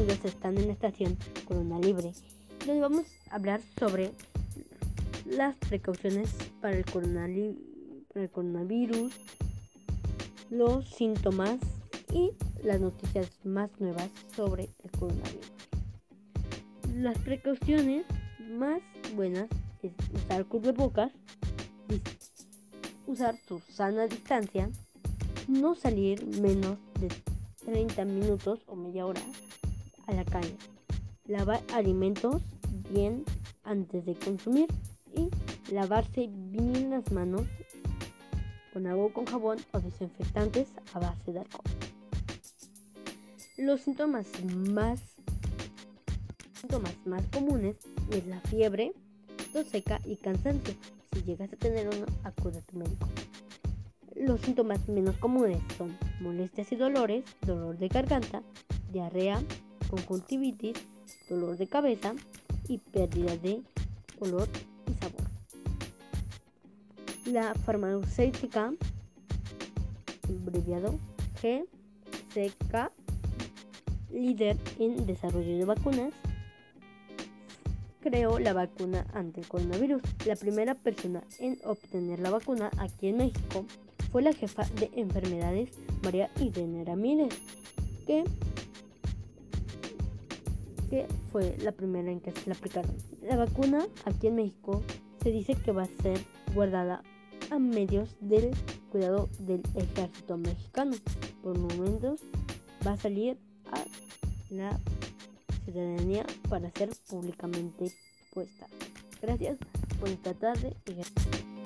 ustedes están en la estación Corona Libre, donde vamos a hablar sobre las precauciones para el, para el coronavirus, los síntomas y las noticias más nuevas sobre el coronavirus. Las precauciones más buenas es usar cubrebocas, usar su sana distancia, no salir menos de 30 minutos o media hora a la calle, lavar alimentos bien antes de consumir y lavarse bien las manos con agua con jabón o desinfectantes a base de alcohol. Los síntomas más síntomas más comunes es la fiebre, tos seca y cansancio. Si llegas a tener uno, acude a tu médico. Los síntomas menos comunes son molestias y dolores, dolor de garganta, diarrea, conjuntivitis, dolor de cabeza y pérdida de olor y sabor. La farmacéutica, abreviado GCK, líder en desarrollo de vacunas, creó la vacuna ante el coronavirus. La primera persona en obtener la vacuna aquí en México fue la jefa de enfermedades María Irene Ramírez, que, que fue la primera en que se la aplicaron. La vacuna aquí en México se dice que va a ser guardada a medios del cuidado del ejército mexicano. Por momentos va a salir a la ciudadanía para ser públicamente puesta. Gracias esta tarde y gracias.